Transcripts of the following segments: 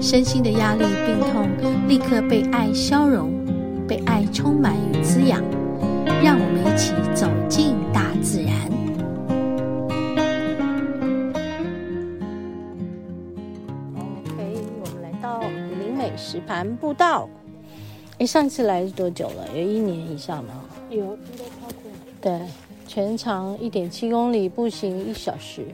身心的压力、病痛立刻被爱消融，被爱充满与滋养。让我们一起走进大自然。OK，我们来到林美石盘步道。哎，上次来是多久了？有一年以上吗？有，应该超过。对。全长一点七公里，步行一小时。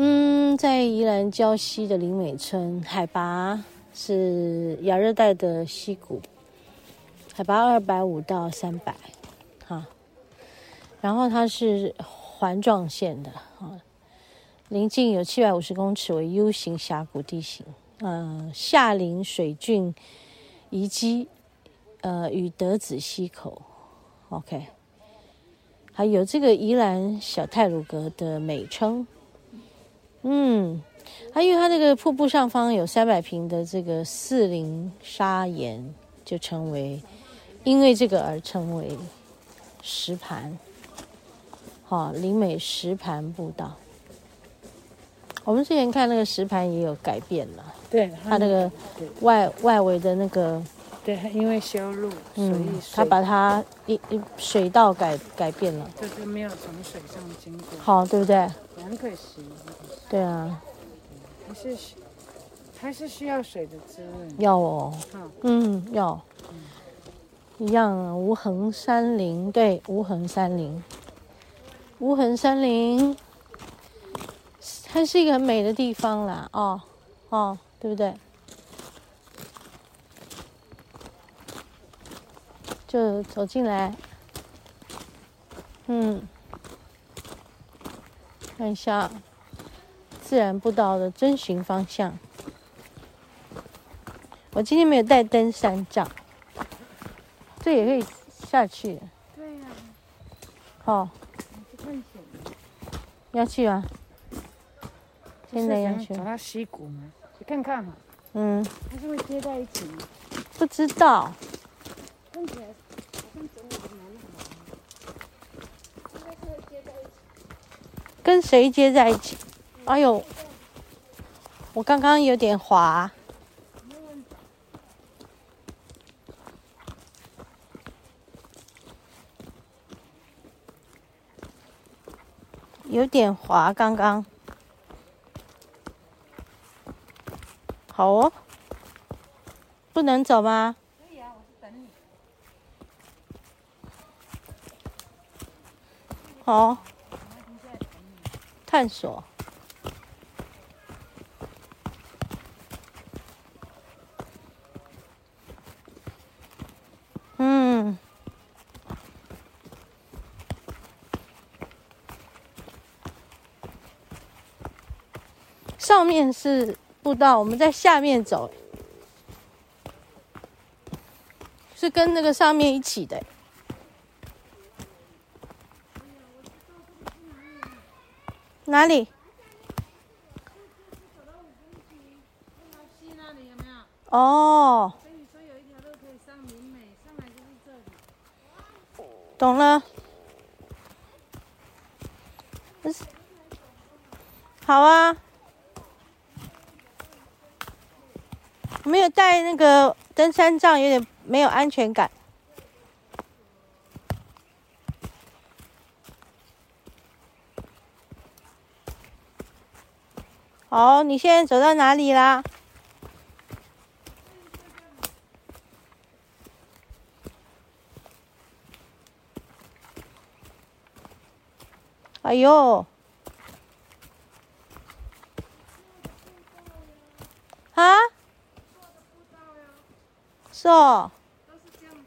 嗯，在宜兰礁溪的林美村，海拔是亚热带的溪谷，海拔二百五到三百，哈。然后它是环状线的，哈。邻近有七百五十公尺为 U 型峡谷地形，呃，下临水圳遗迹，呃，与德子溪口，OK。还有这个宜兰小泰鲁阁的美称，嗯，还因为它那个瀑布上方有三百平的这个四棱砂岩，就成为，因为这个而称为石盘，好，林美石盘步道。我们之前看那个石盘也有改变了，对，它那个外外围的那个。对，因为修路，嗯，他把它一一水道改改变了，就是没有从水上经过，好，对不对？很可惜，对啊，还是还是需要水的滋润，要哦，嗯，要，一样啊，无痕山林，对，无痕山林，无痕山林，它是一个很美的地方啦，哦，哦，对不对？就走进来，嗯，看一下自然步道的遵循方向。我今天没有带登山杖，这也可以下去。对呀、啊。好、哦。要去吗？现在要去。找到溪谷吗？你看看嘛。嗯。它是会接在一起吗？不知道。跟谁接在一起？哎呦，我刚刚有点滑，有点滑，刚刚。好哦，不能走吗？可以啊，我是整理好，探索。嗯，上面是步道，我们在下面走，是跟那个上面一起的。哪里？哦。懂了。好啊。没有带那个登山杖，有点没有安全感。好，你现在走到哪里啦？哎呦！啊？是哦。都是这样子，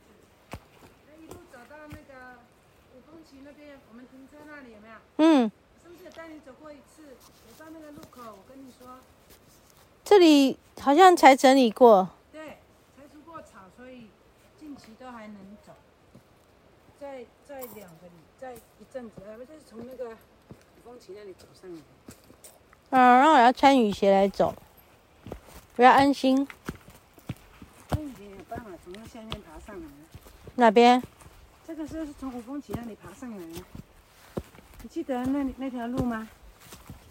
一路走到那个五峰旗那边，我们停车那里有没有？嗯。我跟你说，这里好像才整理过。对，才除过草，所以近期都还能走。再再两个礼，再一阵子，我就是从那个雨峰旗那里走上来。嗯，然后我要穿雨鞋来走，比较安心。那你有办法从那下面爬上来？哪边？这个是从五峰旗那里爬上来的。你记得那那条路吗？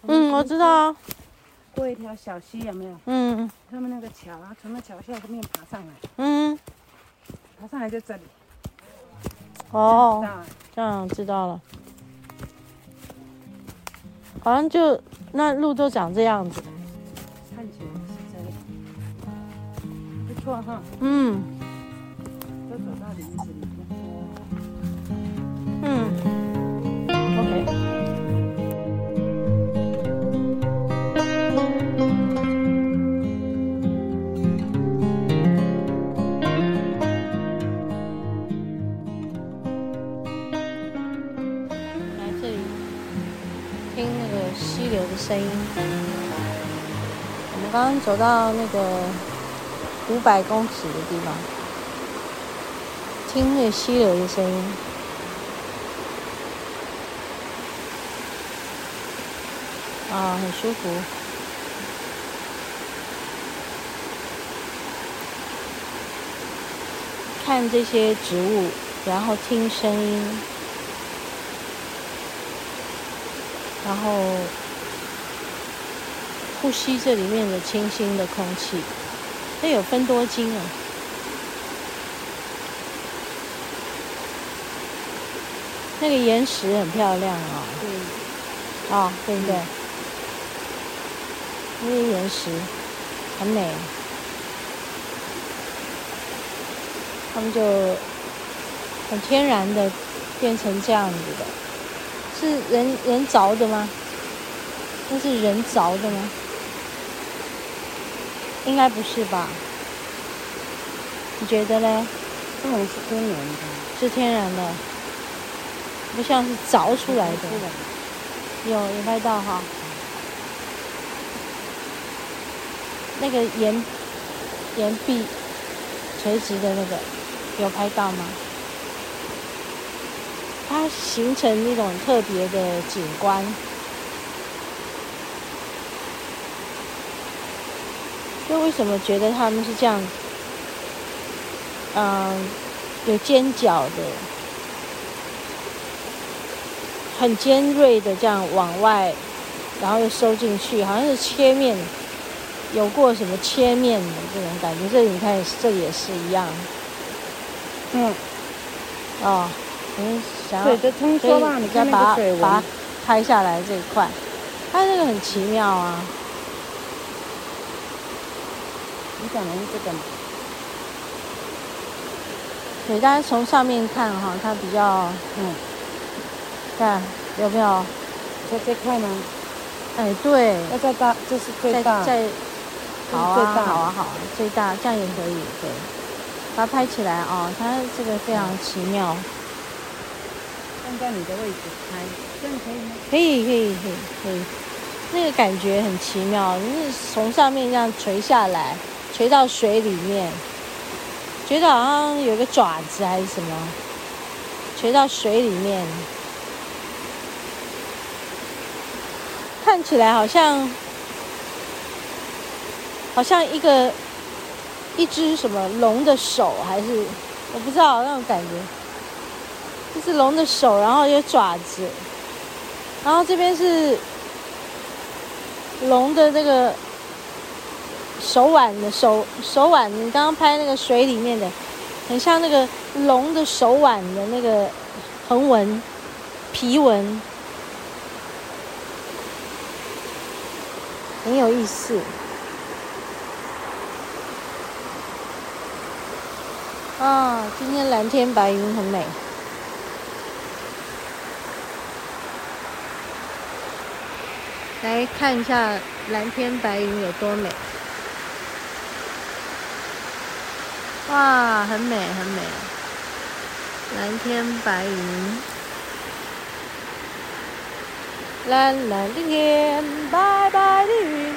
嗯，我知道啊。过一条小溪有没有？嗯。他们那个桥啊，从那桥下面爬上来。嗯。爬上来就这里。哦。这样知道了。好像就那路都长这样子。看起来是这样。不错哈。嗯。都走到林子里。走到那个五百公尺的地方，听那溪流的声音。啊，很舒服。看这些植物，然后听声音，然后呼吸这里面的清新的空气。那有分多精啊。那个岩石很漂亮啊。对。啊，对不对？那些岩石很美，他们就很天然的变成这样子的，是人人凿的吗？那是人凿的吗？应该不是吧？你觉得嘞？这种是天然的，是天然的，不像是凿出来的。有有拍到哈。那个岩岩壁垂直的那个有拍到吗？它形成一种特别的景观。就为什么觉得他们是这样？嗯，有尖角的，很尖锐的这样往外，然后又收进去，好像是切面。有过什么切面的这种感觉？这里你看，这也是一样。嗯。哦，你想要水的通说吧，你再把它把它拍下来这一块，它这个很奇妙啊。你讲的是这个吗？对，大家从上面看哈，它比较嗯，看有没有？在这块呢？哎，对。要再大，这是最大。在。好啊，好啊，好啊，最大这样也可以，对，把它拍起来哦，它这个非常奇妙。站在你的位置拍，这样可以吗？可以，可以，可以，可以。那个感觉很奇妙，就是从上面这样垂下来，垂到水里面，觉得好像有个爪子还是什么，垂到水里面，看起来好像。好像一个一只什么龙的手，还是我不知道那种感觉，这是龙的手，然后有爪子，然后这边是龙的那个手腕的手手腕，你刚刚拍那个水里面的，很像那个龙的手腕的那个横纹皮纹，很有意思。啊，今天蓝天白云很美。来看一下蓝天白云有多美。哇，很美很美。蓝天白云，蓝蓝的天，白白的云。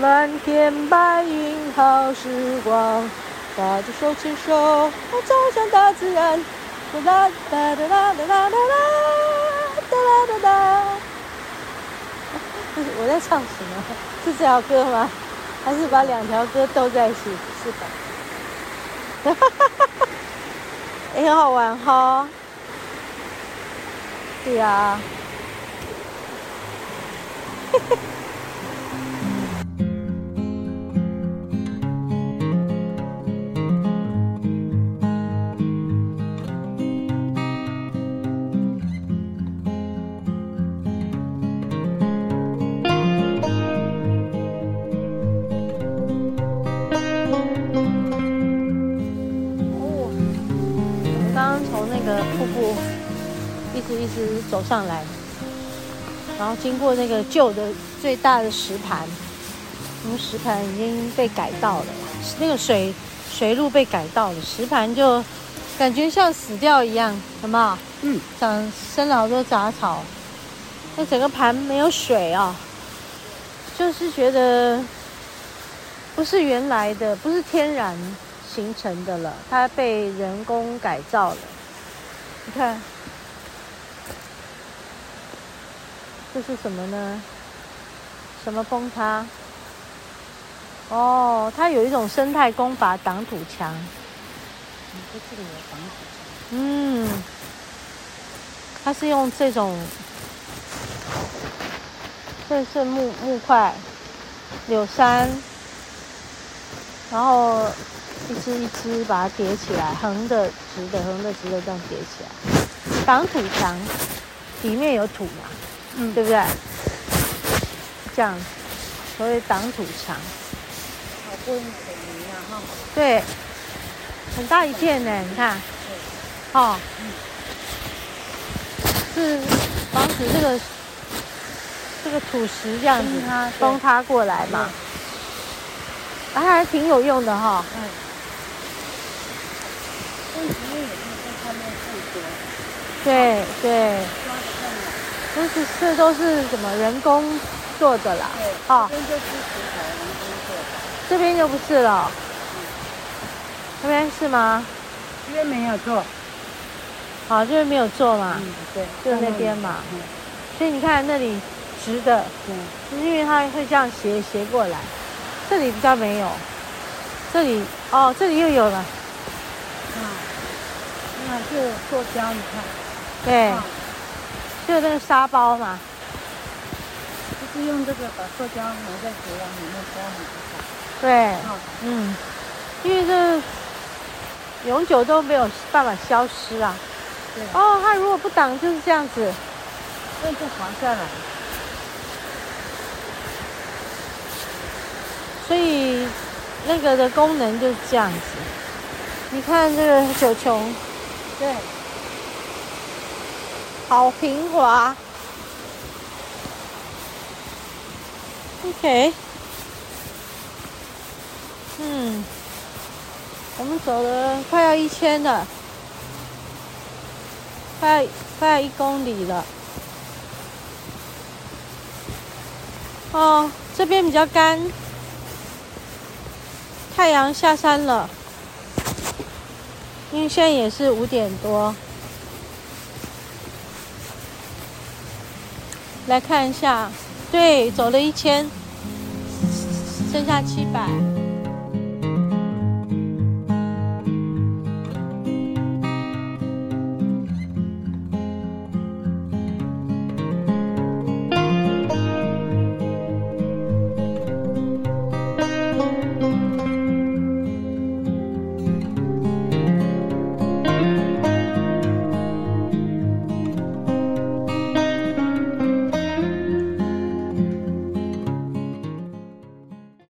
蓝天白云好时光，大家手牵手，我走向大自然。哒哒哒哒哒哒哒哒哒哒哒哒哒。我在唱什么？是这条歌吗？还是把两条歌斗在一起？是的。哈哈哈哈哈，也很好玩哈，对呀。嘿嘿。一直一直走上来，然后经过那个旧的最大的石盘，我们石盘已经被改道了，那个水水路被改道了，石盘就感觉像死掉一样，什么？嗯，长生了好多杂草，那整个盘没有水啊，就是觉得不是原来的，不是天然形成的了，它被人工改造了。你看，这是什么呢？什么崩塌？哦，它有一种生态工法挡土墙。嗯，它是用这种，这是木木块、柳杉，然后。一只一只把它叠起来，横的、直的、横的、直的这样叠起来，挡土墙，里面有土嘛，嗯，对不对？这样，所以挡土墙。好不容易水泥啊，哈。对，很大一片呢，你看，哦，是防止这个这个土石这样子崩塌过来嘛，啊，还挺有用的哈。嗯。对对，都是这都是什么人工做的啦？哦，这边就不是了，这边是吗？这边没有做，好，这边没有做嘛？嗯，对，就那边嘛。所以你看那里直的，嗯，因为它会这样斜斜过来，这里比较没有，这里哦，这里又有了。啊，这塑胶，你看，对，就那个沙包嘛，就是用这个把塑胶埋在土壤里面，这样子。对，嗯，因为这永久都没有办法消失啊。对。哦，它如果不挡就是这样子，那就滑下来。所以那个的功能就是这样子。你看这个九琼。对，好平滑。OK，嗯，我们走了快要一千了，快快要一公里了。哦，这边比较干，太阳下山了。因为现在也是五点多，来看一下，对，走了一千，剩下七百。